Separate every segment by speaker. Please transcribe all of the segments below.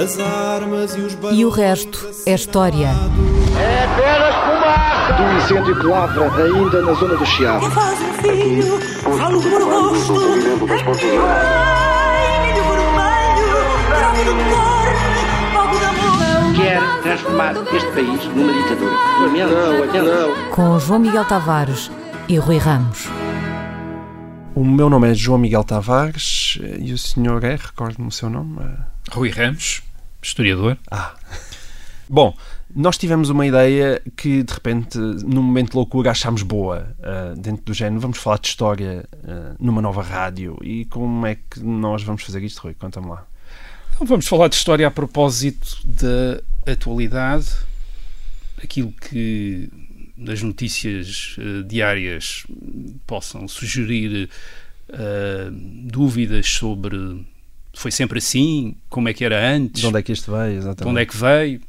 Speaker 1: As armas e os
Speaker 2: E o resto é história.
Speaker 3: É apenas fumaça!
Speaker 4: Do incêndio que lavra ainda na zona do Chiado.
Speaker 5: faz um filho, falo por amor.
Speaker 3: Quer transformar este país numa ditadura.
Speaker 4: Não,
Speaker 3: lamento.
Speaker 4: não.
Speaker 2: Com João Miguel Tavares e Rui Ramos.
Speaker 6: O meu nome é João Miguel Tavares eh, e o senhor é, recordo-me o seu nome. eh,
Speaker 7: Rui Ramos, historiador.
Speaker 6: Ah. Bom, nós tivemos uma ideia que de repente, num momento de loucura, achámos boa. eh, dentro do género, vamos falar de história eh, numa nova rádio. E como é que nós vamos fazer isto, Rui? Conta-me lá.
Speaker 7: Então vamos falar de história a propósito da atualidade, aquilo que nas notícias eh, diárias possam sugerir dúvidas sobre foi sempre assim, como é que era antes,
Speaker 6: De onde é que isto veio, exatamente?
Speaker 7: de onde é que veio.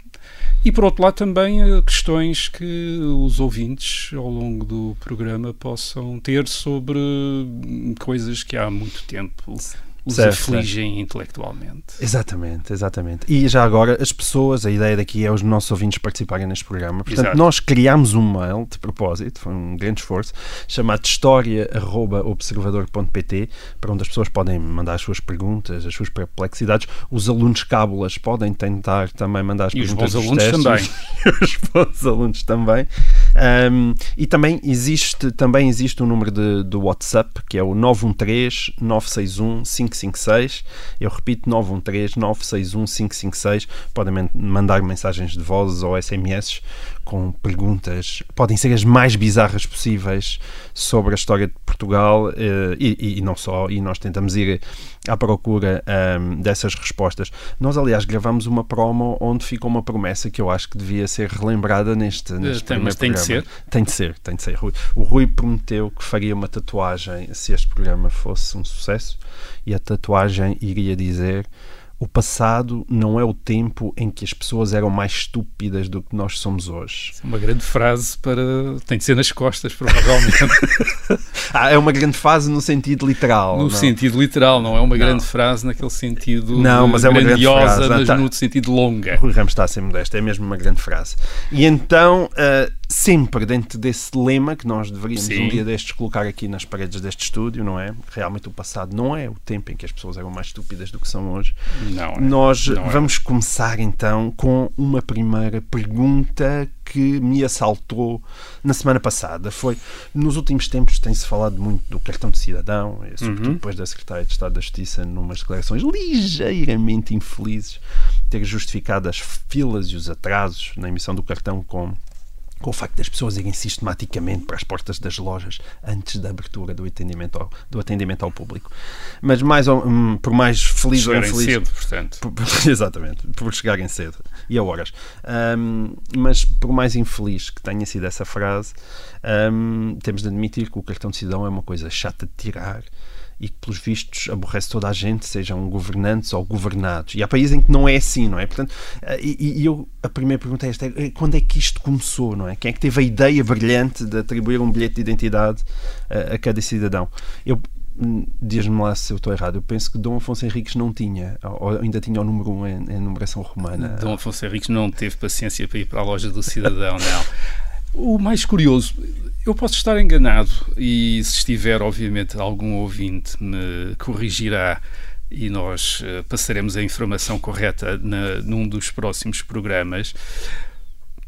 Speaker 7: E por outro lado também eh, questões que os ouvintes ao longo do programa possam ter sobre hum, coisas que há muito tempo os
Speaker 6: Certo,
Speaker 7: afligem intelectualmente.
Speaker 6: Exatamente, exatamente. E já agora, as pessoas, a ideia daqui é os nossos ouvintes participarem neste programa. Portanto,
Speaker 7: Exato.
Speaker 6: nós criámos um mail, de propósito, foi um grande esforço, chamado história.observador.pt, para onde as pessoas podem mandar as suas perguntas, as suas perplexidades. Os alunos cábulas podem tentar também mandar as
Speaker 7: E os
Speaker 6: perguntas
Speaker 7: bons
Speaker 6: dos
Speaker 7: alunos
Speaker 6: testes.
Speaker 7: também.
Speaker 6: os bons alunos também. Um, e também existe, também existe um número de, do WhatsApp, que é o 913 961 556. Eu repito, 913 961 556. Podem man- mandar mensagens de voz ou SMS com perguntas, podem ser as mais bizarras possíveis sobre a história de Portugal eh, e, e- não só, e nós tentamos ir à procura ahm, dessas respostas. Nós, aliás, gravamos uma promo onde ficou uma promessa que eu acho que devia ser relembrada neste, neste
Speaker 7: tem- mas
Speaker 6: primeiro
Speaker 7: tem de
Speaker 6: programa. Tem de ser, tem de ser. Rui. O Rui prometeu que faria uma tatuagem se este programa fosse um sucesso e a tatuagem iria dizer o passado não é o tempo em que as pessoas eram mais estúpidas do que nós somos hoje.
Speaker 7: Uma grande frase para. tem de ser nas costas, provavelmente.
Speaker 6: Ah, é uma grande fase no sentido literal.
Speaker 7: no
Speaker 6: não?
Speaker 7: sentido literal, não é uma
Speaker 6: Não.
Speaker 7: grande frase naquele sentido
Speaker 6: Não, mas é uma grande frase.
Speaker 7: mas
Speaker 6: Tá.
Speaker 7: no sentido longa.
Speaker 6: Rui Ramos está a ser modesto, é mesmo uma grande frase. E então, ah, sempre dentro desse lema que nós deveríamos
Speaker 7: Sim.
Speaker 6: um dia destes colocar aqui nas paredes deste estúdio, não é? Realmente o passado não é o tempo em que as pessoas eram mais estúpidas do que são hoje.
Speaker 7: Não, é.
Speaker 6: Nós
Speaker 7: Não é.
Speaker 6: vamos começar então com uma primeira pergunta que me assaltou na semana passada. Foi, nos últimos tempos tem-se falado muito do cartão de cidadão, sobretudo
Speaker 7: Uhum.
Speaker 6: depois da Secretária de Estado da Justiça, numas declarações ligeiramente infelizes, ter justificado as filas e os atrasos na emissão do cartão com com o facto das pessoas irem sistematicamente para as portas das lojas antes da abertura do atendimento ao, do atendimento ao público. Mas mais ou- hum, por mais feliz ou
Speaker 7: Chegarem
Speaker 6: infeliz
Speaker 7: cedo, portanto.
Speaker 6: por- exatamente, por chegarem cedo e a horas. Ahm, mas por mais infeliz que tenha sido essa frase, ahm, temos de admitir que o cartão de cidadão é uma coisa chata de tirar e que, pelos vistos, aborrece toda a gente, sejam governantes ou governados. E há países em que não é assim, não é? Portanto, ah, e, e eu, a primeira pergunta é esta: é, quando é que isto começou, não é? Quem é que teve a ideia brilhante de atribuir um bilhete de identidade a, a cada cidadão? Eu, hum, Diz-me lá se eu estou errado. Eu penso que Dom Afonso Henriques não tinha, ou ainda tinha o número 1 um em, em numeração romana.
Speaker 7: Dom Afonso Henriques não teve paciência para ir para a loja do cidadão, não. O mais curioso, eu posso estar enganado e se estiver, obviamente, algum ouvinte me corrigirá e nós eh, passaremos a informação correta na, num dos próximos programas.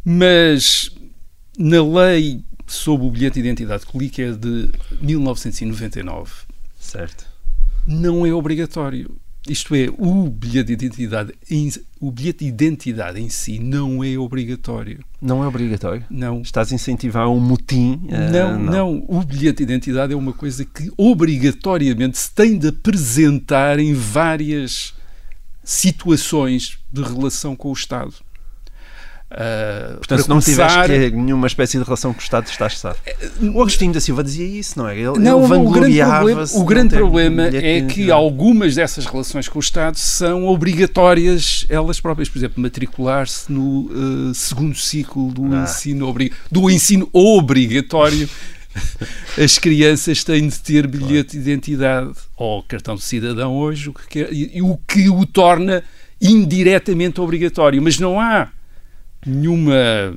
Speaker 7: Mas na lei sobre o bilhete de identidade, que é de 1999,
Speaker 6: Certo.
Speaker 7: não é obrigatório. Isto é, o bilhete de identidade em, o bilhete de identidade em si não é obrigatório.
Speaker 6: Não é obrigatório.
Speaker 7: Não.
Speaker 6: Estás a incentivar um motim? eh,
Speaker 7: Não, não, O bilhete de identidade é uma coisa que obrigatoriamente se tem de apresentar em várias situações de relação com o Estado. Ah,
Speaker 6: Portanto, se não tiveres
Speaker 7: começar-
Speaker 6: que ter nenhuma espécie de relação com o Estado, estás sabe. O Agostinho da Silva dizia isso, não é? Ele,
Speaker 7: Não,
Speaker 6: ele
Speaker 7: o grande problema,
Speaker 6: vangloriava-se
Speaker 7: o
Speaker 6: de
Speaker 7: grande problema é que algumas dessas relações com o Estado são obrigatórias elas próprias. Por exemplo, matricular-se no eh, segundo ciclo do,
Speaker 6: Ah.
Speaker 7: ensino obri- do ensino obrigatório. As crianças têm de ter bilhete de identidade ou cartão de cidadão hoje, o que quer- e, e o que o torna indiretamente obrigatório, mas não há nenhuma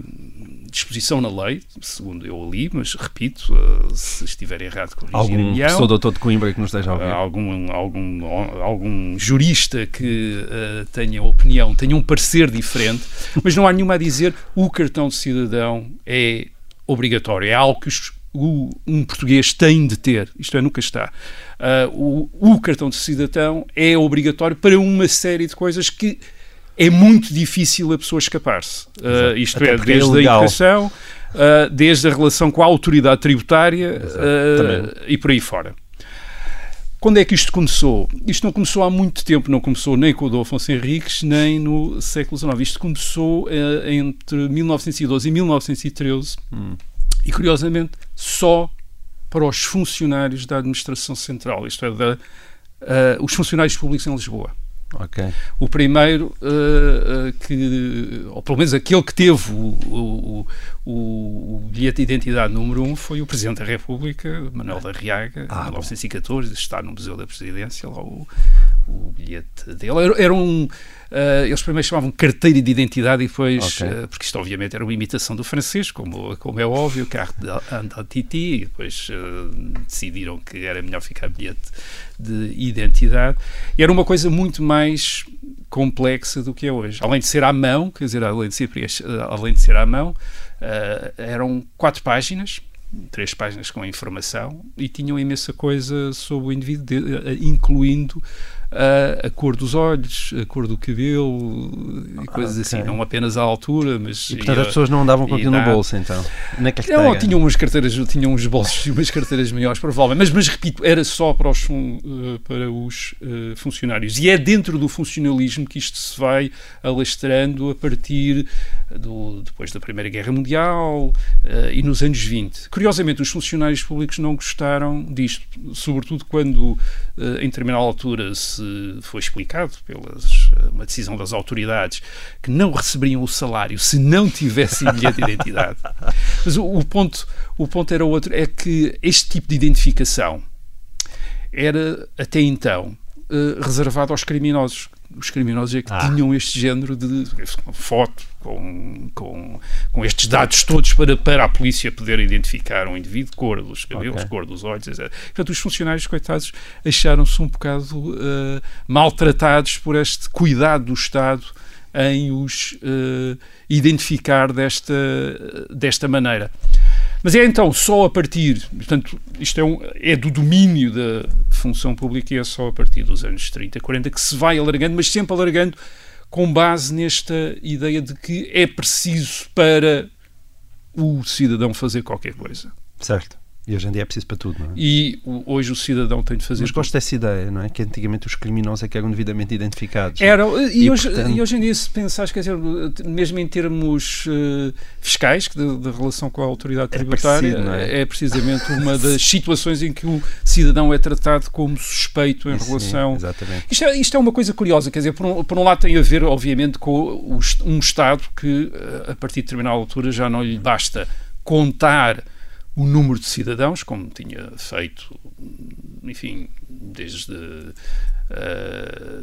Speaker 7: disposição na lei, segundo eu ali, mas repito, uh, se estiver errado, corrigir
Speaker 6: Algum professor doutor de Coimbra que nos esteja a ouvir?
Speaker 7: Algum, algum, algum jurista que uh, tenha opinião, tenha um parecer diferente, mas não há nenhuma a dizer o cartão de cidadão é obrigatório, é algo que os, o, um português tem de ter, isto é, nunca está. Uh, o, o cartão de cidadão é obrigatório para uma série de coisas que é muito difícil a pessoa escapar-se. Uh, isto
Speaker 6: Até
Speaker 7: é,
Speaker 6: é
Speaker 7: desde a
Speaker 6: ilegal.
Speaker 7: educação, uh, desde a relação com a autoridade tributária uh, e por aí fora. Quando é que isto começou? Isto não começou há muito tempo, não começou nem com o Dom Afonso Henriques, nem no século XIX. Isto começou entre 1912 e 1913
Speaker 6: Hum.
Speaker 7: e, curiosamente, só para os funcionários da administração central, isto é, da, os funcionários públicos em Lisboa.
Speaker 6: Ok.
Speaker 7: O primeiro, uh, uh, que, ou pelo menos aquele que teve o, o, o, bilhete de identidade número um foi o Presidente da República, Manuel da Riaga,
Speaker 6: Ah,
Speaker 7: em
Speaker 6: bom.
Speaker 7: 1914, está no Museu da Presidência, lá o, o bilhete dele. Era, era um, uh, eles primeiro chamavam carteira de identidade e depois,
Speaker 6: Ok.
Speaker 7: uh, porque isto obviamente era uma imitação do francês, como, como é óbvio, carte d'identité, e depois uh, decidiram que era melhor ficar bilhete de identidade. E era uma coisa muito mais complexa do que é hoje. Além de ser à mão, quer dizer, além de ser, além de ser à mão, eram quatro páginas, três páginas com a informação, e tinham imensa coisa sobre o indivíduo, de- incluindo a cor dos olhos, a cor do cabelo e coisas
Speaker 6: ok.
Speaker 7: assim. Não apenas a altura, mas.
Speaker 6: E portanto
Speaker 7: a-
Speaker 6: as pessoas não andavam com
Speaker 7: e
Speaker 6: aquilo no bolso, então. Na carteira.
Speaker 7: não, tinham umas carteiras, tinham uns bolsos e umas carteiras maiores, provavelmente. Mas, mas repito, era só para os, eh, para os eh, funcionários. E é dentro do funcionalismo que isto se vai alastrando a partir do, depois da Primeira Guerra Mundial eh, e nos anos 20. Curiosamente, os funcionários públicos não gostaram disto, sobretudo quando, eh, em determinada altura, se foi explicado pelas eh, uma decisão das autoridades que não receberiam o salário se não tivessem bilhete de identidade. Mas o, o ponto, o ponto era outro, é que este tipo de identificação era, até então, eh, reservado aos criminosos. Os criminosos é que
Speaker 6: Ah.
Speaker 7: tinham este género de foto com, com, com estes dados todos para, para a polícia poder identificar um indivíduo, cor dos cabelos,
Speaker 6: Ok.
Speaker 7: cor dos olhos, etc. Portanto, os funcionários, coitados, acharam-se um bocado eh, maltratados por este cuidado do Estado em os eh, identificar desta, desta maneira. Mas é então só a partir, portanto, isto é, um, é do domínio da função pública e é só a partir dos anos 30, 40 que se vai alargando, mas sempre alargando com base nesta ideia de que é preciso para o cidadão fazer qualquer coisa.
Speaker 6: Certo. E hoje em dia é preciso para tudo, não é?
Speaker 7: E hoje o cidadão tem de fazer
Speaker 6: Mas gosto dessa ideia, não é? Que antigamente os criminosos é que eram devidamente identificados.
Speaker 7: Era, e,
Speaker 6: E,
Speaker 7: hoje,
Speaker 6: portanto-
Speaker 7: e hoje em dia, se pensares, quer dizer, mesmo em termos eh, fiscais, da, da relação com a autoridade
Speaker 6: É
Speaker 7: tributária,
Speaker 6: não é?
Speaker 7: é? precisamente uma das situações em que o cidadão é tratado como suspeito em relação.
Speaker 6: exatamente.
Speaker 7: Isto é, isto é uma coisa curiosa, quer dizer, por um, por um lado tem a ver, obviamente, com um Estado que, eh, a partir de determinada altura, já não lhe basta contar o número de cidadãos, como tinha feito, enfim, desde. eh,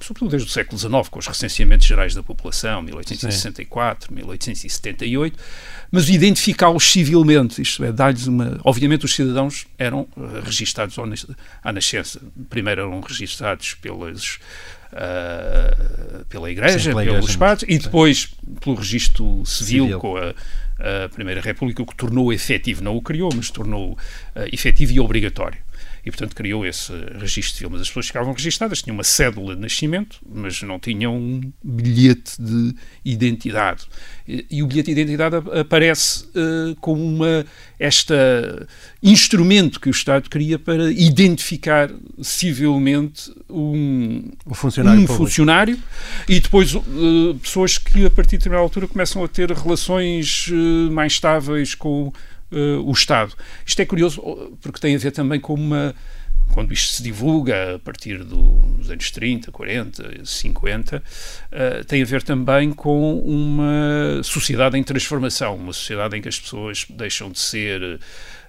Speaker 7: sobretudo desde o século XIX, com os recenseamentos gerais da população, 1864, 1878, mas identificá-los civilmente, isto é, dar-lhes uma. Obviamente, os cidadãos eram eh, registados à nascença. Primeiro eram registados pelas. Ah, pela Igreja,
Speaker 6: Sim, pela
Speaker 7: pelos
Speaker 6: Igreja,
Speaker 7: padres, e depois pelo registro civil,
Speaker 6: Civil.
Speaker 7: com a, a Primeira República, o que tornou efetivo, não o criou, mas tornou ah, efetivo e obrigatório. E, portanto, criou esse registro civil. Mas as pessoas ficavam registadas, tinham uma cédula de nascimento, mas não tinham um bilhete de identidade. E, e o bilhete de identidade ap- aparece eh, como uma, esta instrumento que o Estado cria para identificar civilmente um,
Speaker 6: O funcionário
Speaker 7: um funcionário e depois uh, pessoas que a partir de determinada altura começam a ter relações uh, mais estáveis com uh, o Estado. Isto é curioso uh, porque tem a ver também com uma quando isto se divulga a partir dos anos 30, 40, 50, uh, tem a ver também com uma sociedade em transformação, uma sociedade em que as pessoas deixam de ser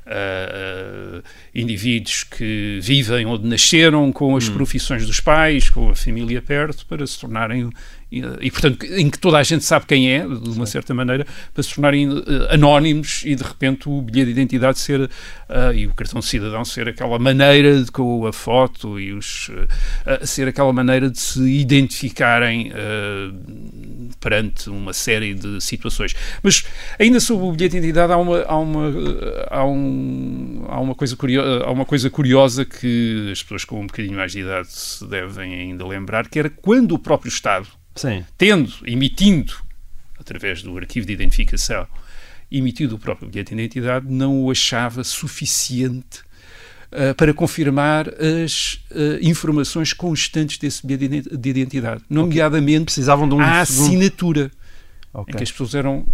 Speaker 7: uh, indivíduos que vivem onde nasceram, com as hum. profissões dos pais, com a família perto, para se tornarem e, e, portanto, em que toda a gente sabe quem é, de uma certa maneira, para se tornarem uh, anónimos e de repente o bilhete de identidade ser uh, e o cartão de cidadão ser aquela maneira de, com a foto e os ser aquela maneira de se identificarem perante uma série de situações. Mas ainda sobre o bilhete de identidade há uma há uma há, um, há uma coisa curiosa há uma coisa curiosa que as pessoas com um bocadinho mais de idade se devem ainda lembrar que era quando o próprio Estado
Speaker 6: Sim.
Speaker 7: tendo, emitindo, através do arquivo de identificação, emitido o próprio bilhete de identidade, não o achava suficiente uh, para confirmar as uh, informações constantes desse bilhete de identidade, nomeadamente.
Speaker 6: Precisavam de um,
Speaker 7: a assinatura, okay. em que as pessoas eram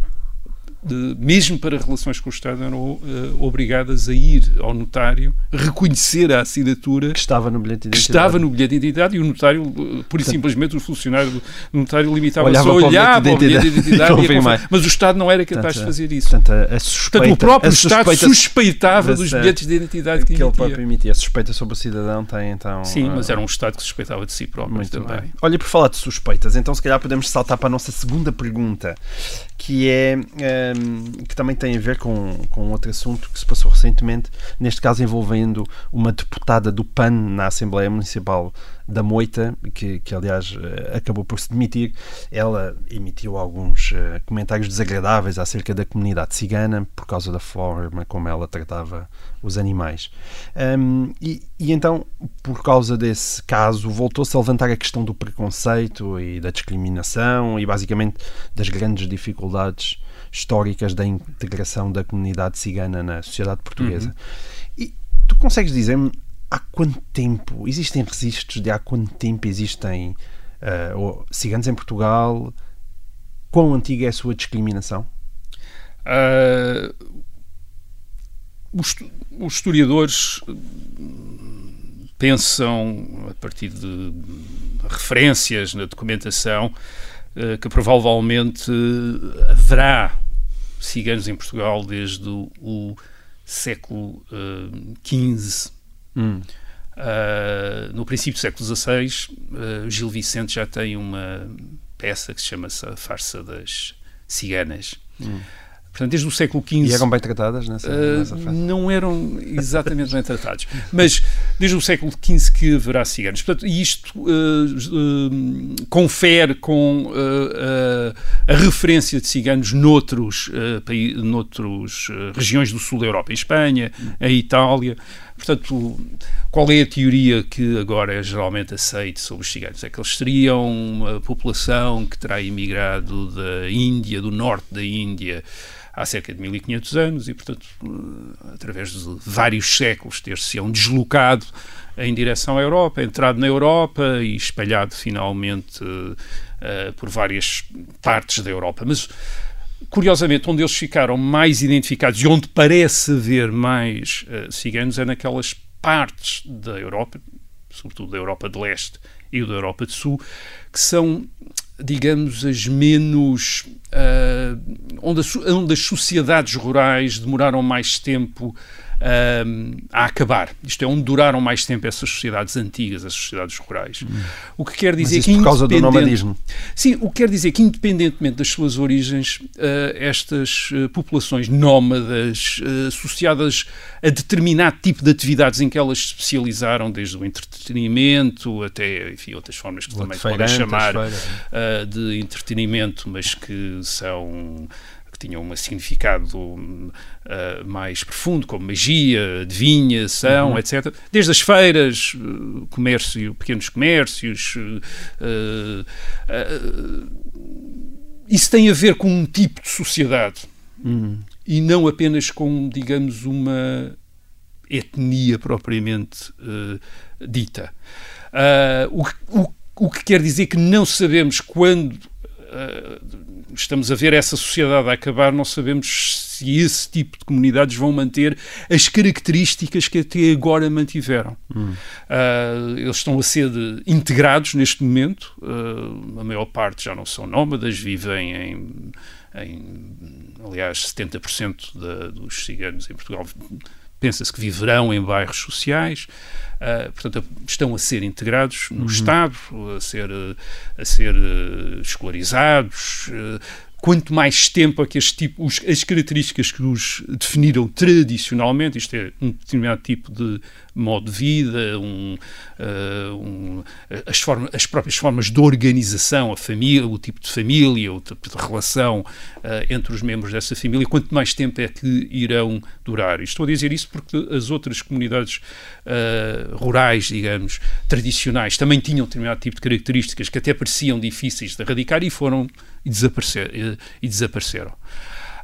Speaker 7: de, mesmo para relações com o Estado, eram uh, obrigadas a ir ao notário reconhecer a assinatura
Speaker 6: que estava no bilhete de identidade.
Speaker 7: Estava no bilhete de identidade e o notário, uh, por e simplesmente, o funcionário do notário limitava-se a olhar para o bilhete de identidade. mas o Estado não era capaz de fazer isso.
Speaker 6: Portanto, a, suspeita,
Speaker 7: portanto, o próprio Estado suspeitava dos bilhetes de identidade que, que ele próprio
Speaker 6: emitia. A suspeita sobre o cidadão tem então.
Speaker 7: Sim, uh, mas era um Estado que suspeitava de si próprio muito também. Bem.
Speaker 6: Olha, por falar de suspeitas, então se calhar podemos saltar para a nossa segunda pergunta, que é que também tem a ver com, com outro assunto que se passou recentemente, neste caso envolvendo uma deputada do PAN na Assembleia Municipal da Moita, que, que aliás eh, acabou por se demitir. Ela emitiu alguns uh, comentários desagradáveis acerca da comunidade cigana por causa da forma como ela tratava os animais. Um, e, e então, por causa desse caso, voltou-se a levantar a questão do preconceito e da discriminação e basicamente das grandes dificuldades históricas da integração da comunidade cigana na sociedade portuguesa. Uhum. E tu consegues dizer-me há quanto tempo existem registros de há quanto tempo existem uh, ciganos em Portugal? Quão antiga é a sua discriminação?
Speaker 7: Uh, os, os, historiadores pensam, a partir de referências na documentação, que provavelmente haverá ciganos em Portugal desde o, o século XV Hum. Uh, no princípio do século XVI, uh, Gil Vicente já tem uma peça que se chama -se A Farsa das Ciganas. Hum. Portanto, desde o século XV.
Speaker 6: E eram bem tratadas nessa, uh, nessa
Speaker 7: fase? Não eram exatamente bem tratados. Mas desde o século XV que haverá ciganos. Portanto, isto uh, uh, confere com a referência de ciganos noutros, noutros regiões do sul da Europa, em Espanha, em Itália. Portanto, qual é a teoria que agora é geralmente aceita sobre os ciganos? É que eles seriam uma população que terá imigrado da Índia, do norte daÍndia, há cerca de 1500 anos e, portanto, através de vários séculos ter-se-ão deslocado em direção à Europa, entrado na Europa e espalhado finalmente uh, por várias partes da Europa. Mas, curiosamente, onde eles ficaram mais identificados e onde parece haver mais uh, ciganos é naquelas partes da Europa, sobretudo da Europa de Leste e da Europa de Sul, que são digamos, as menos. Uh, onde, onde, as sociedades rurais demoraram mais tempo uh, a acabar. Isto é, onde duraram mais tempo essas sociedades antigas, as sociedades rurais. Hum. O que quer dizer
Speaker 6: Mas
Speaker 7: que.
Speaker 6: por causa do nomadismo.
Speaker 7: Sim, o que quer dizer que, independentemente das suas origens, uh, estas populações nómadas, associadas a determinado tipo de atividades em que elas se especializaram, desde o entretenimento até, enfim, outras formas que o também podem chamar de entretenimento, mas que são que tinham um significado uh, mais profundo, como magia, adivinhação, uhum. etc. Desde as feiras, uh, comércio, pequenos comércios. Uh, isso tem a ver com um tipo de sociedade uhum. e não apenas com, digamos, uma etnia propriamente dita. o, o o que quer dizer que não sabemos quando estamos a ver essa sociedade a acabar, não sabemos se esse tipo de comunidades vão manter as características que até agora mantiveram. Hum. Uh, eles estão a ser integrados neste momento, uh, a maior parte já não são nómadas, vivem em, em aliás, 70% da, dos ciganos em Portugal pensa-se que viverão em bairros sociais. Uh, portanto, estão a ser integrados no uhum. Estado, a ser, a ser uh, escolarizados, uh, quanto mais tempo a que as, tipo, os, as características que os definiram tradicionalmente, isto é, um determinado tipo de modo de vida, um, uh, um, as, as próprias formas de organização, a família, o tipo de família, o tipo de relação uh, entre os membros dessa família, quanto mais tempo é que irão durar. E estou a dizer isso porque as outras comunidades uh, rurais, digamos, tradicionais, também tinham determinado tipo de características que até pareciam difíceis de erradicar e foram e, desaparecer, e, e desapareceram.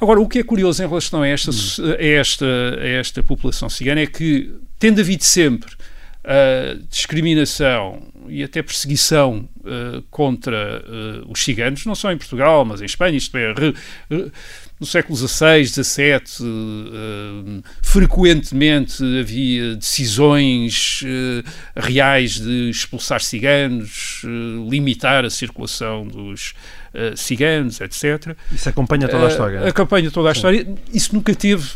Speaker 7: Agora, o que é curioso em relação a esta, a esta, a esta população cigana é que, tendo havido sempre uh, discriminação e até perseguição uh, contra uh, os ciganos, não só em Portugal, mas em Espanha, isto é, re, re, no século XVI, XVII, uh, frequentemente havia decisões reais de expulsar ciganos, limitar a circulação dos ciganos, etc.
Speaker 6: Isso acompanha toda a história.
Speaker 7: acompanha toda a Sim. história. Isso nunca teve,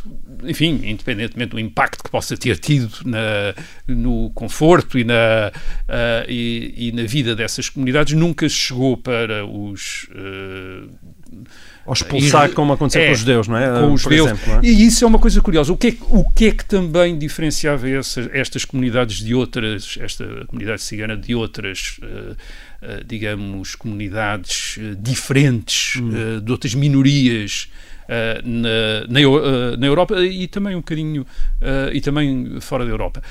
Speaker 7: enfim, independentemente do impacto que possa ter tido na, no conforto e na, e, e, na vida dessas comunidades, nunca chegou para os
Speaker 6: ou expulsar, e, como aconteceu é, com os judeus, não é?
Speaker 7: Com os judeus. É? E isso é uma coisa curiosa. O que é, o que, é que também diferenciava essas, estas comunidades de outras, esta comunidade cigana de outras, uh, uh, digamos, comunidades uh, diferentes, hum. de outras minorias na, na, na, Europa e também um bocadinho, e também fora da Europa?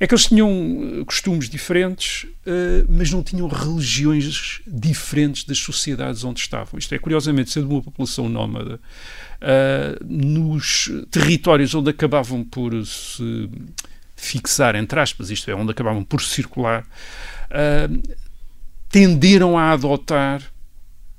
Speaker 7: é que eles tinham costumes diferentes, mas não tinham religiões diferentes das sociedades onde estavam. Isto é, curiosamente, sendo uma população nómada, nos territórios onde acabavam por se fixar, entre aspas, isto é, onde acabavam por circular, tenderam a adotar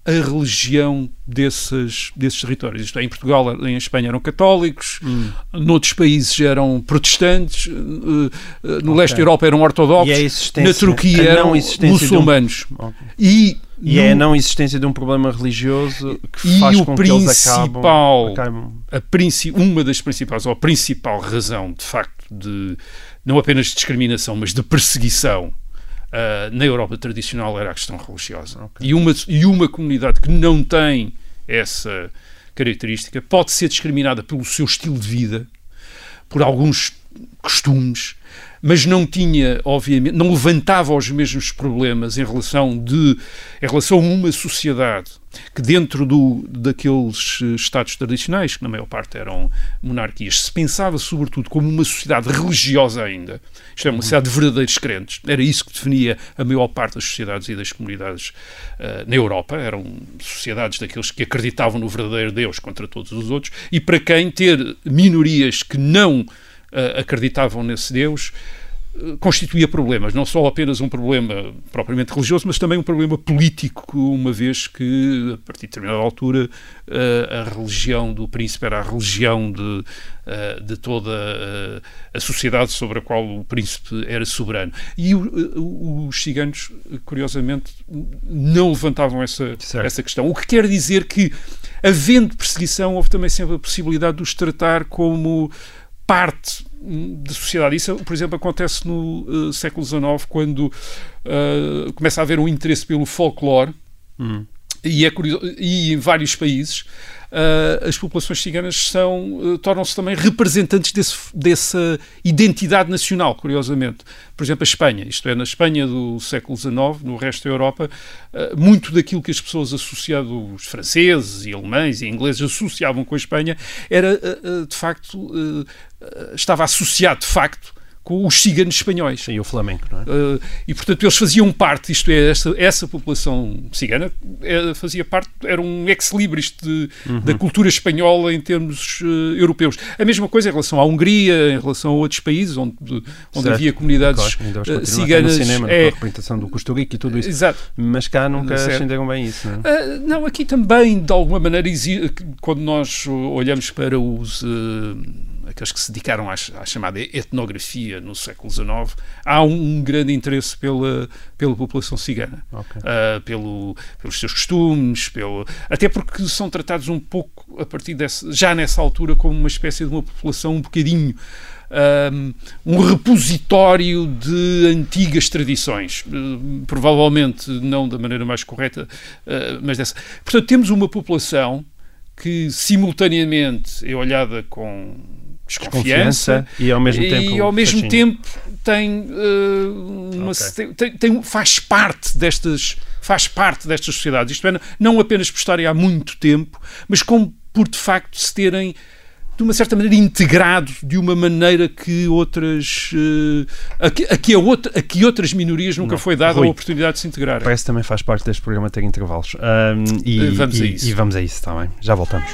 Speaker 7: a religião desses, desses territórios. Isto é, em Portugal, em Espanha eram católicos, hum. noutros países eram protestantes, uh, uh, no okay. leste da Europa eram ortodoxos, na Turquia eram muçulmanos. Um... Okay.
Speaker 6: E, e no... é a não existência de um problema religioso que e faz com que eles acabam... acabam...
Speaker 7: A uma das principais, ou a principal razão, de facto, de não apenas de discriminação, mas de perseguição uh, na Europa tradicional era a questão religiosa. Okay. E, uma, e uma comunidade que não tem essa característica pode ser discriminada pelo seu estilo de vida, por alguns costumes, mas não tinha, obviamente, não levantava os mesmos problemas em relação de em relação a uma sociedade que dentro do, daqueles eh, estados tradicionais, que na maior parte eram monarquias, se pensava sobretudo como uma sociedade religiosa ainda. Isto é, uma sociedade de verdadeiros crentes. Era isso que definia a maior parte das sociedades e das comunidades uh, na Europa. Eram sociedades daqueles que acreditavam no verdadeiro Deus contra todos os outros e para quem ter minorias que não uh, acreditavam nesse Deus constituía problemas, não só apenas um problema propriamente religioso, mas também um problema político, uma vez que, a partir de determinada altura, uh, a religião do príncipe era a religião de, de toda a sociedade sobre a qual o príncipe era soberano. E os ciganos, curiosamente, não levantavam essa, essa questão. O que quer dizer que, havendo perseguição, houve também sempre a possibilidade de os tratar como parte da sociedade. Isso, por exemplo, acontece no uh, século XIX, quando uh, começa a haver um interesse pelo folclore. Hum. E, é curioso, e em vários países uh, as populações ciganas são, uh, tornam-se também representantes desse, dessa identidade nacional, curiosamente. Por exemplo, a Espanha, isto é, na Espanha do século XIX, no resto da Europa, uh, muito daquilo que as pessoas associavam, os franceses e alemães e ingleses associavam com a Espanha, era, de facto, estava associado, de facto, com os ciganos espanhóis.
Speaker 6: E o flamenco, não é?
Speaker 7: Uh, e, portanto, eles faziam parte, isto é, essa, essa população cigana é, fazia parte, era um ex-libris uhum. da cultura espanhola em termos uh, europeus. A mesma coisa em relação à Hungria, em relação a outros países onde, onde havia comunidades claro, uh, ciganas.
Speaker 6: No cinema, é, a representação do Costa Rica e tudo isso. Exato. Mas cá nunca ascenderam bem isso, não
Speaker 7: é? não, aqui também, de alguma maneira, quando nós olhamos para os aqueles que se dedicaram à, à, chamada etnografia no século XIX, há um grande interesse pela, pela população cigana, okay. uh, pelo, pelos seus costumes, pelo, até porque são tratados um pouco a partir já nessa altura como uma espécie de uma população um bocadinho um, repositório de antigas tradições. Uh, provavelmente não da maneira mais correta, uh, mas dessa. Portanto, temos uma população que simultaneamente é olhada com desconfiança,
Speaker 6: e ao mesmo tempo,
Speaker 7: e ao mesmo tempo tem, uh, uma-
Speaker 6: Ok.
Speaker 7: tem- tem- faz parte destas faz parte destas sociedades. Isto é, não apenas por estarem há muito tempo, mas como por de facto se terem de uma certa maneira integrado de uma maneira que outras eh, a, que, a que a outra- a que outras minorias nunca
Speaker 6: Não.
Speaker 7: foi dada
Speaker 6: Rui,
Speaker 7: a oportunidade de se integrarem.
Speaker 6: Parece que também faz parte deste programa ter intervalos. Ahm, e,
Speaker 7: vamos a
Speaker 6: e-
Speaker 7: isso.
Speaker 6: E vamos a isso, está bem? Já voltamos.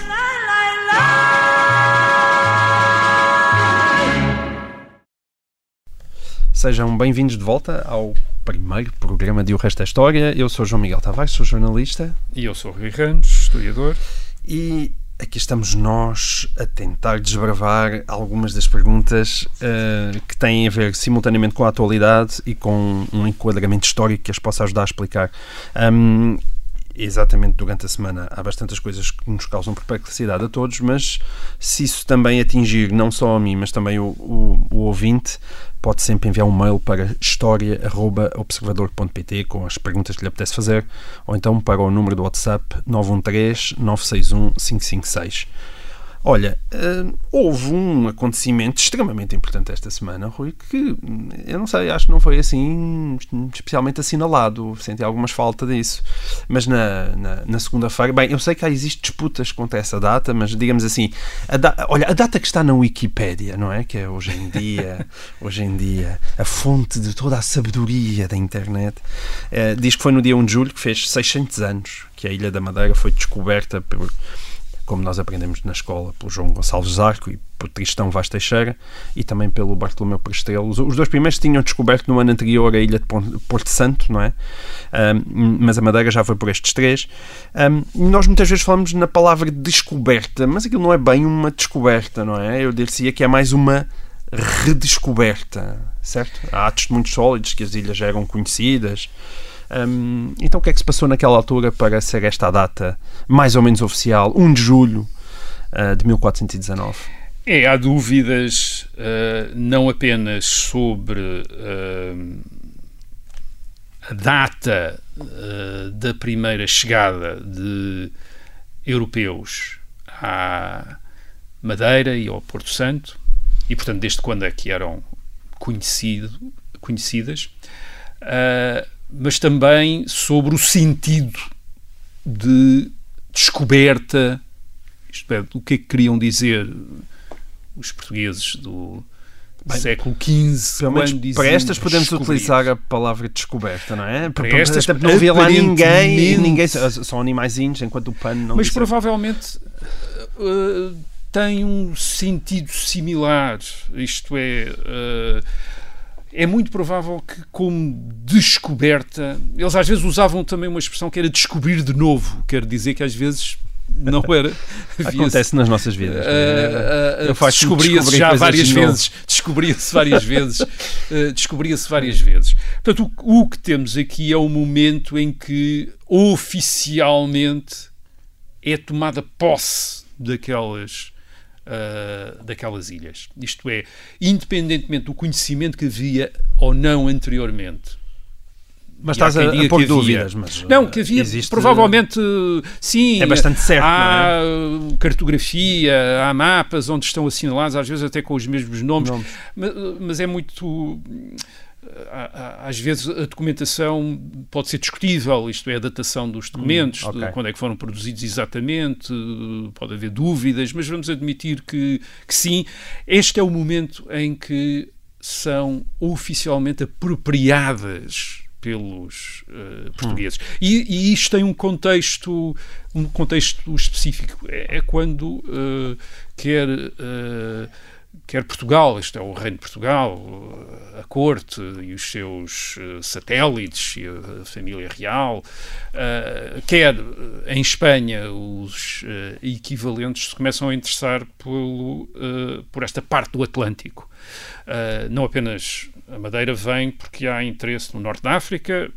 Speaker 6: Sejam bem-vindos de volta ao primeiro programa de O Resto da História. Eu sou João Miguel Tavares, sou jornalista
Speaker 7: E eu sou o Rui Ramos, historiador.
Speaker 6: e aqui estamos nós a tentar desbravar algumas das perguntas eh, que têm a ver simultaneamente com a atualidade e com um enquadramento histórico que as possa ajudar a explicar. Ahm, exatamente durante a semana há bastantes coisas que nos causam perplexidade a todos, mas se isso também atingir não só a mim, mas também o, o- o ouvinte, pode sempre enviar um mail para história.observador.pt com as perguntas que lhe apetece fazer, ou então para o número do WhatsApp 913-961-556. Olha, hum, houve um acontecimento extremamente importante esta semana, Rui, que hum, eu não sei, acho que não foi assim especialmente assinalado, senti algumas falta disso. Mas na, na, na segunda-feira, bem, eu sei que há, existe disputas quanto a essa data, mas digamos assim, a da- olha, a data que está na Wikipédia, não é? Que é hoje em dia, hoje em dia, a fonte de toda a sabedoria da internet, eh, diz que foi no dia 1 de julho que fez 600 anos que a Ilha da Madeira foi descoberta por como nós aprendemos na escola, pelo João Gonçalves Zarco e por Tristão Vaz Teixeira e também pelo Bartolomeu Prestrelo. Os, dois primeiros tinham descoberto no ano anterior a ilha de Porto Santo, não é? Ahm, mas a Madeira já foi por estes três. Ahm, nós muitas vezes falamos na palavra descoberta, mas aquilo não é bem uma descoberta, não é? Eu diria que é mais uma redescoberta, certo? Há testemunhos sólidos que as ilhas já eram conhecidas. Hum, então o que é que se passou naquela altura para ser esta a data mais ou menos oficial, 1 de julho ah, de 1419?
Speaker 7: É, há dúvidas eh, não apenas sobre eh, a data da primeira chegada de europeus à Madeira e ao Porto Santo, e portanto desde quando é que eram conhecido, conhecidas, eh, mas também sobre o sentido de descoberta, isto é, o que é que queriam dizer os portugueses do século XV.
Speaker 6: Pelo menos
Speaker 7: quando
Speaker 6: para estas podemos
Speaker 7: descobrir.
Speaker 6: utilizar a palavra descoberta, não é?
Speaker 7: Para
Speaker 6: Porque
Speaker 7: estas,
Speaker 6: não havia lá ninguém, ninguém são animaizinhos, enquanto o pano não
Speaker 7: Mas provavelmente uh, tem um sentido similar. Isto é. uh, é muito provável que, como descoberta, eles às vezes usavam também uma expressão que era descobrir de novo. Quer dizer que às vezes não era.
Speaker 6: Acontece nas nossas vidas.
Speaker 7: Uh, uh,
Speaker 6: faço
Speaker 7: descobria-se já várias vezes. Descobria-se várias vezes. uh, descobria-se várias vezes. Portanto, o, o que temos aqui é o momento em que oficialmente é tomada posse daquelas. Uh, daquelas ilhas. Isto é, independentemente do conhecimento que havia ou não anteriormente,
Speaker 6: Mas
Speaker 7: E
Speaker 6: estás a, a pôr dúvidas. Mas,
Speaker 7: Não, que havia,
Speaker 6: existe-
Speaker 7: provavelmente, sim.
Speaker 6: É bastante certo,
Speaker 7: Há uh, cartografia, há mapas onde estão assinalados, às vezes até com os mesmos nomes,
Speaker 6: Nomes.
Speaker 7: Mas, mas é muito. Às vezes a documentação pode ser discutível, isto é, a datação dos documentos,
Speaker 6: Hum, ok.
Speaker 7: de quando é que foram produzidos exatamente, pode haver dúvidas, mas vamos admitir que, que sim. Este é o momento em que são oficialmente apropriadas pelos uh, portugueses. E, e isto tem um contexto, um contexto específico. É, é quando uh, quer, uh, quer Portugal, isto é o Reino de Portugal, a corte e os seus uh, satélites e a, família real, uh, quer uh, em Espanha os equivalentes se começam a interessar pelo, por esta parte do Atlântico. Não apenas a Madeira vem porque há interesse no Norte da África.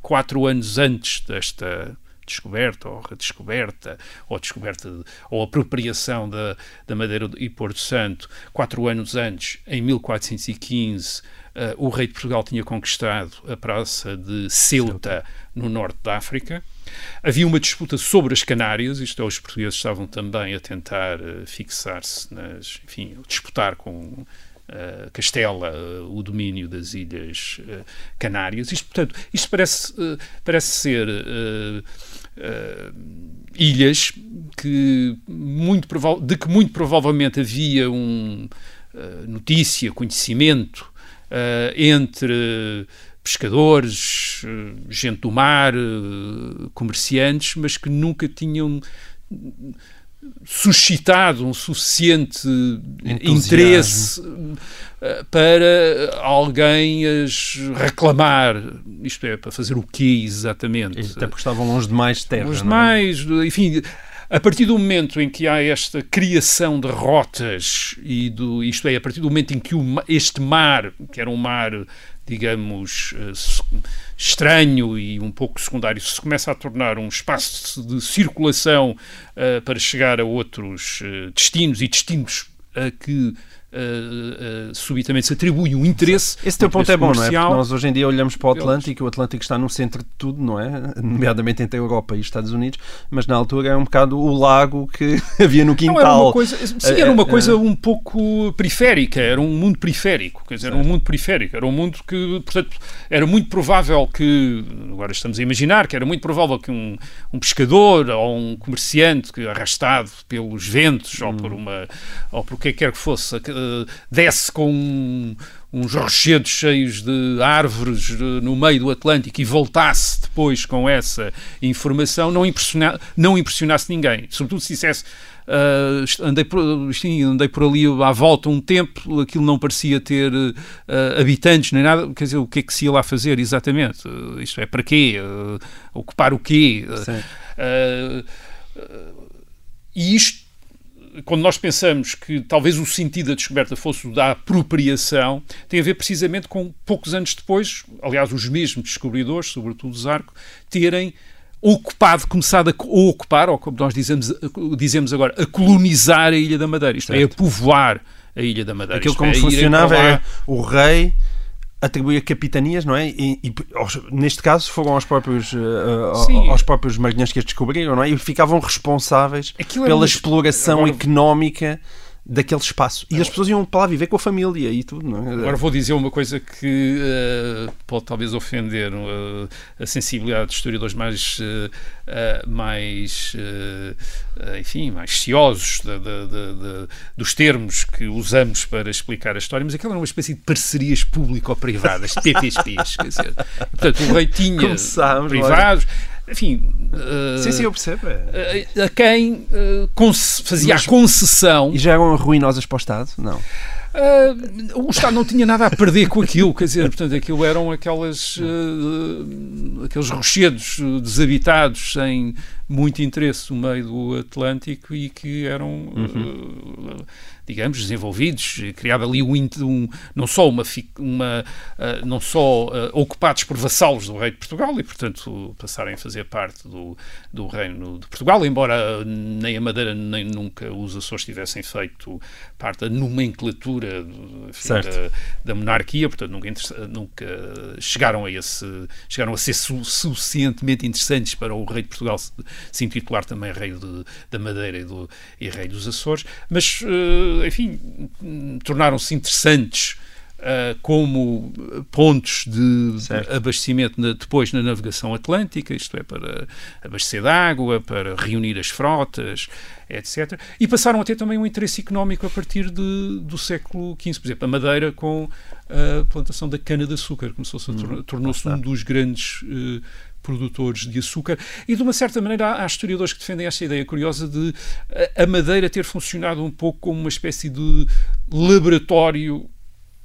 Speaker 7: Quatro anos antes desta descoberta ou redescoberta ou descoberta ou apropriação da, da Madeira e Porto Santo, quatro anos antes, em 1415, Uh, o rei de Portugal tinha conquistado a praça de Ceuta, no norte da África. Havia uma disputa sobre as Canárias, isto é, os portugueses estavam também a tentar uh, fixar-se, nas, enfim, disputar com uh, Castela uh, o domínio das Ilhas Canárias. Isto, portanto, isto parece, parece ser ilhas que muito de que muito provavelmente havia um notícia, conhecimento uh, entre pescadores, uh, gente do mar, uh, comerciantes, mas que nunca tinham suscitado um suficiente Entusiasmo. interesse para alguém as reclamar, isto é, para fazer o quê exatamente?
Speaker 6: Até porque estavam longe demais de terra.
Speaker 7: Longe é? demais, enfim, a partir do momento em que há esta criação de rotas, e do, isto é, a partir do momento em que o, este mar, que era um mar, digamos, eh, estranho e um pouco secundário, se começa a tornar um espaço de circulação uh, para chegar a outros uh, destinos e destinos a que Uh, uh, subitamente se atribui um interesse.
Speaker 6: Esse teu ponto é bom, não é? Porque nós hoje em dia olhamos para o Atlântico e o Atlântico está no centro de tudo, não é? Nomeadamente entre a Europa e os Estados Unidos, mas na altura era um bocado o lago que havia no quintal. Não,
Speaker 7: era uma coisa, sim, era uma coisa um pouco periférica, era um mundo periférico, quer dizer, era um mundo periférico, era um mundo que, portanto, era muito provável que, agora estamos a imaginar, que era muito provável que um, um pescador ou um comerciante que arrastado pelos ventos hum. ou por uma, ou por o que quer que fosse, desce com uns rochedos cheios de árvores no meio do Atlântico e voltasse depois com essa informação, não, impressiona, não impressionasse ninguém. Sobretudo se dissesse Uh, andei, por, sim, andei por ali à volta um tempo, aquilo não parecia ter uh, habitantes nem nada, quer dizer, o que é que se ia lá fazer exatamente? Uh, isto é, para quê? ocupar o quê? e isto quando nós pensamos que talvez o sentido da descoberta fosse o da apropriação, tem a ver precisamente com poucos anos depois, aliás, os mesmos descobridores, sobretudo Zarco, terem ocupado, começado a ocupar, ou como nós dizemos, dizemos agora, a colonizar a Ilha da Madeira, isto certo. é, a povoar a Ilha da Madeira.
Speaker 6: Aquilo como é, funcionava é o rei atribuía capitanias, não é? E, e aos, neste caso foram aos próprios, uh, aos próprios marinheiros que as descobriram, não é? E ficavam responsáveis Aquilo pela exploração Agora... económica daquele espaço. E as pessoas iam para lá viver com a família e tudo. Não é?
Speaker 7: Agora vou dizer uma coisa que uh, pode talvez ofender uh, a sensibilidade dos historiadores mais, uh, mais enfim, mais ciosos de, de, de, dos termos que usamos para explicar a história, mas aquilo era uma espécie de parcerias público-privadas, PPPs. quer dizer, portanto, o rei tinha Começámos, privados. Olha enfim.
Speaker 6: Uh, sim, sim, eu percebo.
Speaker 7: A, a, quem uh, fazia Mas, a concessão.
Speaker 6: E já eram ruinosas para o Estado? Não.
Speaker 7: Uh, o Estado não tinha nada a perder com aquilo, quer dizer, portanto, aquilo eram aquelas, uh, aqueles rochedos desabitados sem muito interesse no meio do Atlântico e que eram uhum. uh, digamos, desenvolvidos, criado ali um, um não só uma, uma uh, não só uh, ocupados por vassalos do rei de Portugal e, portanto, passarem a fazer parte do, do reino de Portugal, embora nem a Madeira nem nunca os Açores tivessem feito parte da nomenclatura enfim, da, da, monarquia, portanto, nunca, nunca chegaram a esse, chegaram a ser su suficientemente interessantes para o rei de Portugal se, se intitular também rei de, da Madeira e, do, e rei dos Açores, mas uh, enfim, tornaram-se interessantes uh, como pontos de certo. abastecimento na, depois na navegação atlântica, isto é, para abastecer de água, para reunir as frotas, etc. E passaram a ter também um interesse económico a partir de, do século XV. Por exemplo, a Madeira com a plantação da cana-de-açúcar começou-se hum, tornou-se um dos grandes uh, produtores de açúcar. E, de uma certa maneira, há, historiadores que defendem esta ideia curiosa de a Madeira ter funcionado um pouco como uma espécie de laboratório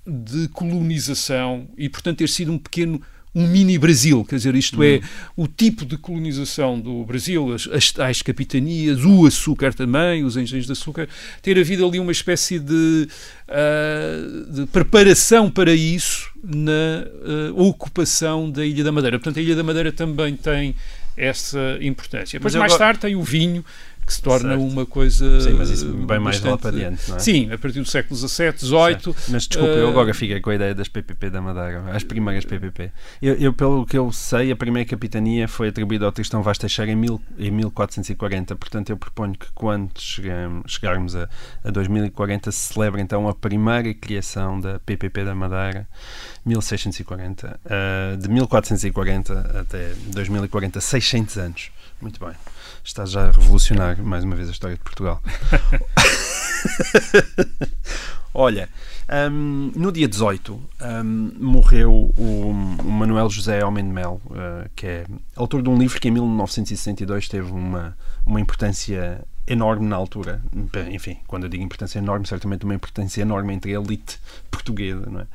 Speaker 7: de colonização e, portanto, ter sido um pequeno um mini Brasil, quer dizer, isto é, hum. o tipo de colonização do Brasil, as, as tais capitanias, o açúcar também, os engenhos de açúcar, ter havido ali uma espécie de, uh, de preparação para isso na uh, ocupação da Ilha da Madeira. Portanto, a Ilha da Madeira também tem essa importância. Depois, mais
Speaker 6: agora-
Speaker 7: tarde, tem o vinho, que se torna
Speaker 6: Certo.
Speaker 7: uma coisa.
Speaker 6: Sim, mas isso bem mais lá
Speaker 7: bastante-
Speaker 6: para diante, não é?
Speaker 7: Sim, a partir do século XVII, XVIII.
Speaker 6: Mas desculpa, eu
Speaker 7: eh,
Speaker 6: agora fiquei com a ideia das PPP da Madeira, as primeiras PPP. Eu, eu, pelo que eu sei, a primeira capitania foi atribuída ao Tristão Vaz Teixeira em, mil, em 1440. Portanto, eu proponho que quando chegarmos a, a 2040 se celebre então a primeira criação da PPP da Madeira, 1640. eh, de 1440 até 2040, 600 anos. Muito bem. Está já a revolucionar mais uma vez a história de Portugal. Olha, hum, no dia 18 hum, morreu o, o Manuel José Homem de Mel, uh, que é autor de um livro que em 1962 teve uma, uma importância enorme na altura. Enfim, quando eu digo importância enorme, certamente uma importância enorme entre a elite portuguesa, não é?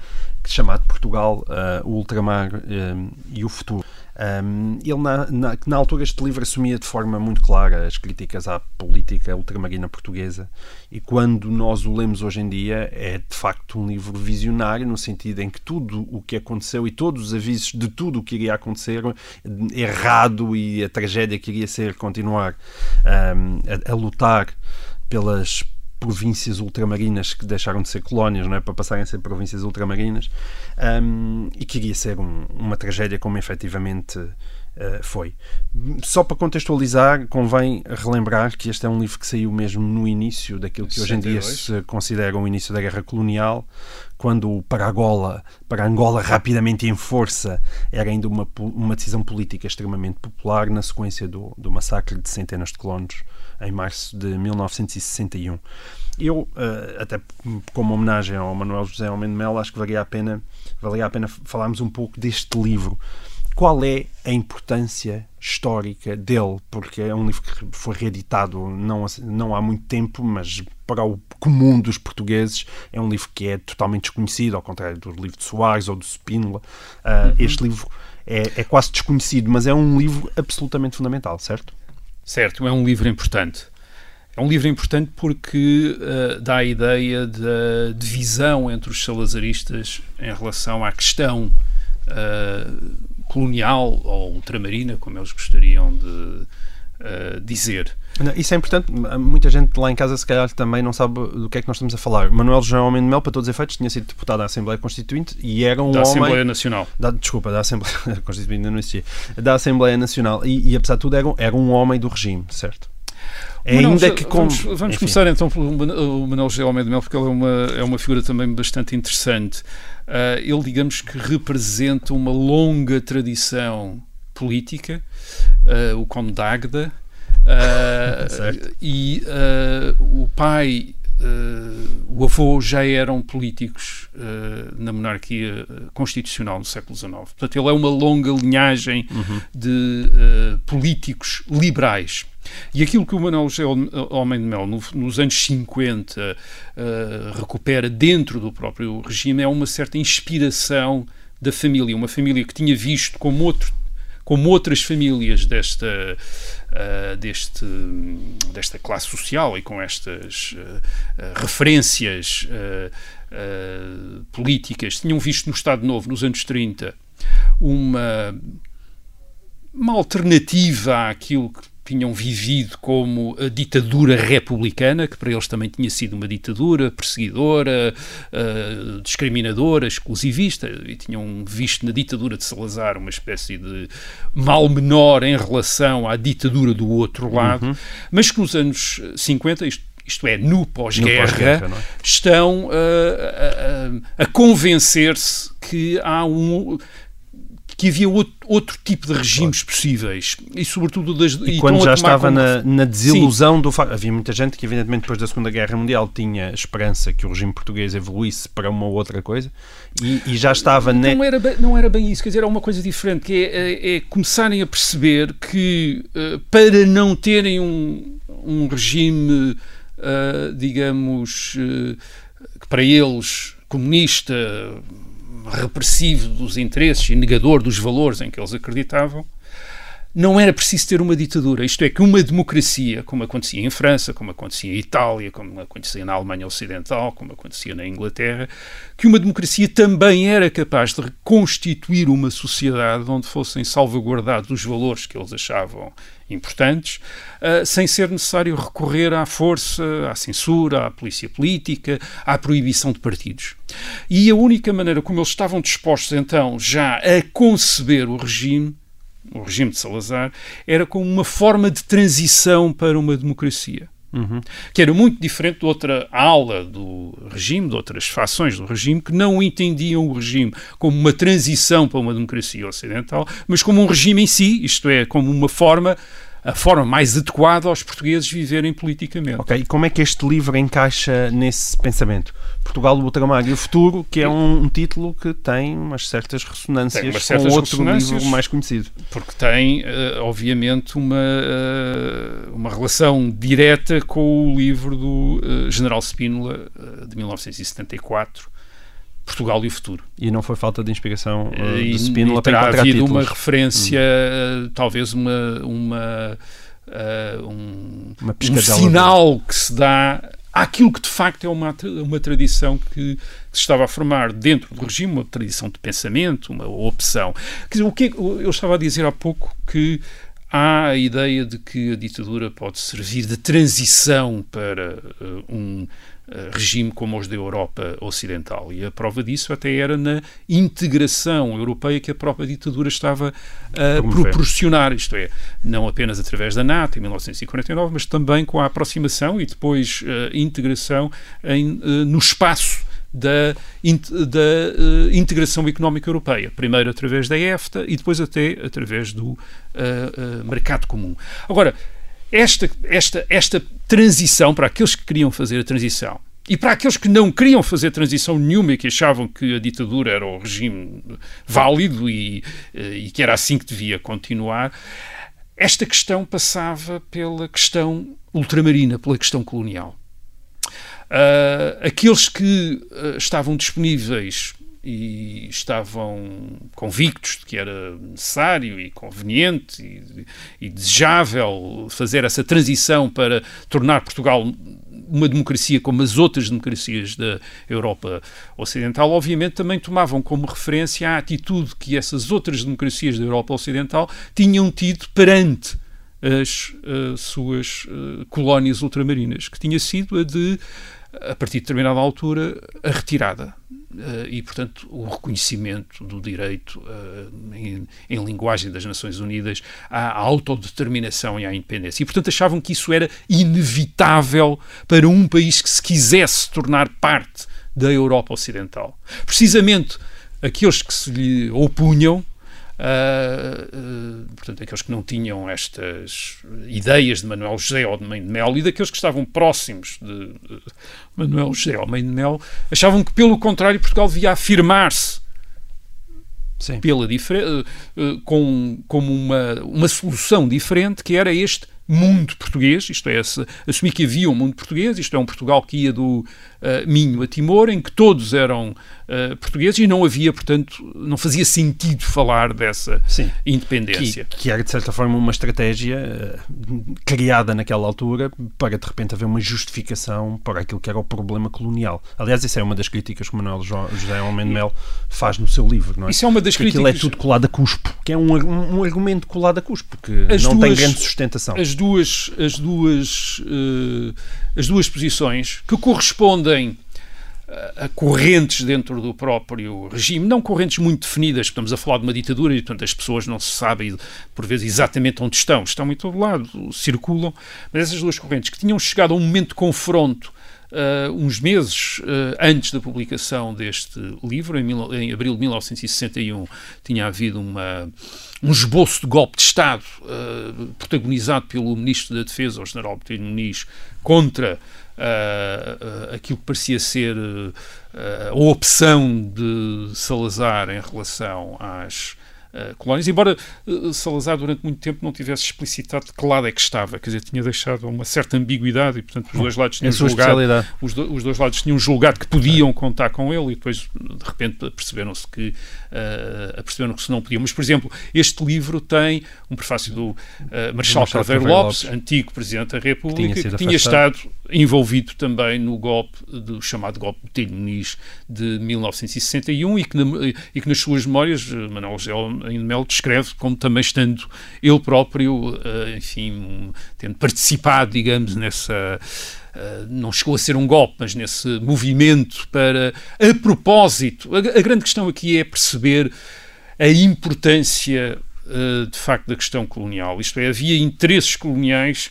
Speaker 6: chamado Portugal, uh, o Ultramar um, e o Futuro. Um, ele, na, na, na, altura, este livro assumia de forma muito clara as críticas à política ultramarina portuguesa, e quando nós o lemos hoje em dia, é de facto um livro visionário, no sentido em que tudo o que aconteceu e todos os avisos de tudo o que iria acontecer, errado e a tragédia que iria ser continuar um, a, a lutar pelas províncias ultramarinas que deixaram de ser colónias, não é? para passarem a ser províncias ultramarinas, um, e que iria ser um, uma tragédia como efetivamente uh, foi. Só para contextualizar, convém relembrar que este é um livro que saiu mesmo no início daquilo que 62. hoje em dia se considera o início da Guerra Colonial, quando para Angola, para Angola rapidamente em força, era ainda uma, uma decisão política extremamente popular na sequência do, do massacre de centenas de colonos em março de 1961. Eu, uh, até como homenagem ao Manuel José Homem de Mel, acho que valia a pena, valia a pena falarmos um pouco deste livro. Qual é a importância histórica dele? Porque é um livro que foi reeditado não, não há muito tempo, mas para o comum dos portugueses é um livro que é totalmente desconhecido, ao contrário do livro de Soares ou do Spínola. Uh, uhum. Este livro é, é quase desconhecido, mas é um livro absolutamente fundamental, certo?
Speaker 7: Certo, é um livro importante. É um livro importante porque uh, dá a ideia da divisão entre os salazaristas em relação à questão uh, colonial ou ultramarina, como eles gostariam de uh, dizer.
Speaker 6: Não, isso é importante. Muita gente lá em casa, se calhar, também não sabe do que é que nós estamos a falar. Manuel João Homem de Mel, para todos os efeitos, tinha sido deputado da Assembleia Constituinte e era um
Speaker 7: da
Speaker 6: homem.
Speaker 7: Da Assembleia Nacional.
Speaker 6: Da, desculpa, da Assembleia Constituinte ainda não existia. Da Assembleia Nacional. E, e apesar de tudo, era, um- era um homem do regime, certo? É
Speaker 7: Manuel,
Speaker 6: ainda que com.
Speaker 7: Vamos, vamos começar então pelo Manuel José Almeida Mel, porque ele é uma, é uma figura também bastante interessante. Ah, ele, digamos que representa uma longa tradição política, ah, o Conde d'Águeda, ah,
Speaker 6: Certo.
Speaker 7: e ah, o pai, o avô já eram políticos na monarquia constitucional no século XIX. Portanto, ele é uma longa linhagem de ah, políticos liberais. E aquilo que o Manuel José Homem de Mel, no- nos anos 50, eh, recupera dentro do próprio regime é uma certa inspiração da família. Uma família que tinha visto como, outro, como outras famílias desta, eh, deste, desta classe social e com estas eh, referências políticas, tinham visto no Estado Novo, nos anos 30, uma uma alternativa àquilo que tinham vivido como a ditadura republicana, que para eles também tinha sido uma ditadura perseguidora, eh, discriminadora, exclusivista, e tinham visto na ditadura de Salazar uma espécie de mal menor em relação à ditadura do outro lado, mas que nos anos 50, isto, isto é, no pós-guerra,
Speaker 6: não é?
Speaker 7: estão uh, a, a- a convencer-se que há um que havia outro, outro tipo de regimes possíveis e sobretudo das
Speaker 6: E
Speaker 7: e
Speaker 6: quando já estava
Speaker 7: como-
Speaker 6: na, na desilusão do facto. Havia muita gente que, evidentemente, depois da Segunda Guerra Mundial tinha esperança que o regime português evoluísse para uma outra coisa e, e já estava. ne-
Speaker 7: Não era, bem, não era bem isso, quer dizer, é uma coisa diferente, que é, é- é começarem a perceber que eh, para não terem um, um regime, ah, digamos, eh, que para eles comunista, repressivo dos interesses e negador dos valores em que eles acreditavam, não era preciso ter uma ditadura. Isto é, que uma democracia, como acontecia em França, como acontecia em Itália, como acontecia na Alemanha Ocidental, como acontecia na Inglaterra, que uma democracia também era capaz de reconstituir uma sociedade onde fossem salvaguardados os valores que eles achavam importantes, uh, sem ser necessário recorrer à força, à censura, à polícia política, à proibição de partidos. E a única maneira como eles estavam dispostos então já a conceber o regime o regime de Salazar, era como uma forma de transição para uma democracia. Uhum. Que era muito diferente de outra ala do regime, de outras fações do regime, que não entendiam o regime como uma transição para uma democracia ocidental, mas como um regime em si, isto é, como uma forma a forma mais adequada aos portugueses viverem politicamente.
Speaker 6: Ok, e como é que este livro encaixa nesse pensamento? Portugal, o Ultramar e o Futuro, que é um, um, título que tem umas certas ressonâncias umas certas com outro livro mais conhecido.
Speaker 7: Porque tem, uh, obviamente, uma, uh, uma relação direta com o livro do uh, General Spínola, de 1974, Portugal e o Futuro.
Speaker 6: E não foi falta de inspiração uh,
Speaker 7: de
Speaker 6: Spínola
Speaker 7: para encontrar havido títulos. uma referência, hum. talvez uma, uma, uh, um, uma um sinal que se dá àquilo que de facto é uma, uma tradição que, se estava a formar dentro do regime, uma tradição de pensamento, uma opção. Quer dizer, o que é eu estava a dizer há pouco que há a ideia de que a ditadura pode servir de transição para uh, um regime como os da Europa Ocidental. E a prova disso até era na integração europeia que a própria ditadura estava a proporcionar, isto é, não apenas através da NATO em 1949, mas também com a aproximação e depois uh, integração em, no espaço da, da uh, integração económica europeia. Primeiro através da EFTA e depois até através do uh, mercado comum. Agora, esta, esta, esta transição, para aqueles que queriam fazer a transição, e para aqueles que não queriam fazer transição nenhuma e que achavam que a ditadura era o regime válido e, e que era assim que devia continuar, esta questão passava pela questão ultramarina, pela questão colonial. Uh, aqueles que uh, estavam disponíveis e estavam convictos de que era necessário e conveniente e, e, desejável fazer essa transição para tornar Portugal uma democracia como as outras democracias da Europa Ocidental, obviamente também tomavam como referência a atitude que essas outras democracias da Europa Ocidental tinham tido perante as uh, suas colónias ultramarinas, que tinha sido a de a partir de determinada altura, a retirada. Uh, e, portanto, o reconhecimento do direito, uh, em, em, linguagem das Nações Unidas, à autodeterminação e à independência. E, portanto, achavam que isso era inevitável para um país que se quisesse tornar parte da Europa Ocidental. Precisamente aqueles que se lhe opunham Uh, uh, portanto, aqueles que não tinham estas ideias de Manuel José ou de Mãe de Mel e daqueles que estavam próximos de, de Manuel José ou Mãe de Mel achavam que, pelo contrário, Portugal devia afirmar-se pela uh, com, como uma, uma solução diferente que era este mundo português, isto é, assumir que havia um mundo português, isto é um Portugal que ia do uh, Minho a Timor, em que todos eram uh, portugueses e não havia, portanto, não fazia sentido falar dessa Sim. independência.
Speaker 6: Que, que, era, de certa forma, uma estratégia uh, criada naquela altura para, de repente, haver uma justificação para aquilo que era o problema colonial. Aliás, isso é uma das críticas que o Manuel José Homem de Mel faz no seu livro, não é?
Speaker 7: Isso é uma das
Speaker 6: que
Speaker 7: críticas...
Speaker 6: aquilo é tudo colado a cuspo, que é um, um, um argumento colado a cuspo, que as não duas, tem grande sustentação.
Speaker 7: As duas, as duas, uh, as duas posições que correspondem a correntes dentro do próprio regime, não correntes muito definidas, estamos a falar de uma ditadura e, portanto, as pessoas não se sabem, por vezes, exatamente onde estão, estão em todo lado, circulam, mas essas duas correntes que tinham chegado a um momento de confronto Uh, uns meses uh, antes da publicação deste livro, em, mil, em, abril de 1961, tinha havido uma, um esboço de golpe de Estado uh, protagonizado pelo Ministro da Defesa, o General Betelho Muniz, contra aquilo que parecia ser a opção de Salazar em relação às uh, colónias, embora uh, Salazar durante muito tempo não tivesse explicitado de que lado é que estava, quer dizer, tinha deixado uma certa ambiguidade e, portanto, os dois lados tinham julgado, os, do, os, dois lados tinham julgado que podiam contar com ele e depois, de repente, perceberam-se que, uh, perceberam que se não podiam. Mas, por exemplo, este livro tem um prefácio do uh, Marechal Carveiro Lopes, Lopes, antigo Presidente da República, que tinha, que tinha estado envolvido também no golpe, do chamado golpe de Muniz de 1961 e que, na, e que nas suas memórias Manuel Gel Melo descreve como também estando ele próprio, uh, enfim, tendo participado, digamos, nessa Uh, não chegou a ser um golpe, mas nesse movimento para, a propósito, a, grande questão aqui é perceber a importância, uh, de facto, da questão colonial. Isto é, havia interesses coloniais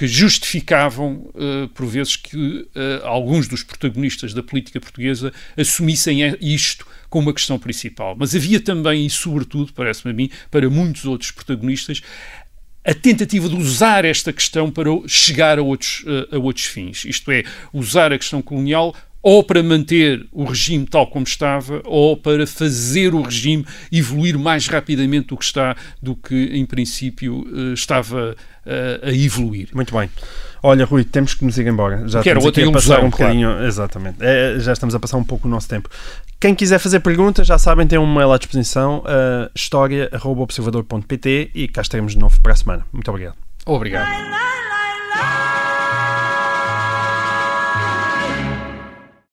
Speaker 7: que justificavam, uh, por vezes, que uh, alguns dos protagonistas da política portuguesa assumissem isto como uma questão principal. Mas havia também, e sobretudo, parece-me a mim, para muitos outros protagonistas, a tentativa de usar esta questão para chegar a outros, a outros fins. Isto é, usar a questão colonial ou para manter o regime tal como estava, ou para fazer o regime evoluir mais rapidamente do que está, do que em princípio eh, estava eh, a evoluir.
Speaker 6: Muito bem. Olha, Rui, temos que nos ir embora. Já
Speaker 7: Quero
Speaker 6: estamos
Speaker 7: outra a passar
Speaker 6: um bocadinho. Claro. Exatamente. É, já estamos a passar um pouco o nosso tempo. Quem quiser fazer perguntas, já sabem, tem um mail à disposição, uh, história.observador.pt e cá estaremos de novo para a semana. Muito obrigado.
Speaker 7: Obrigado.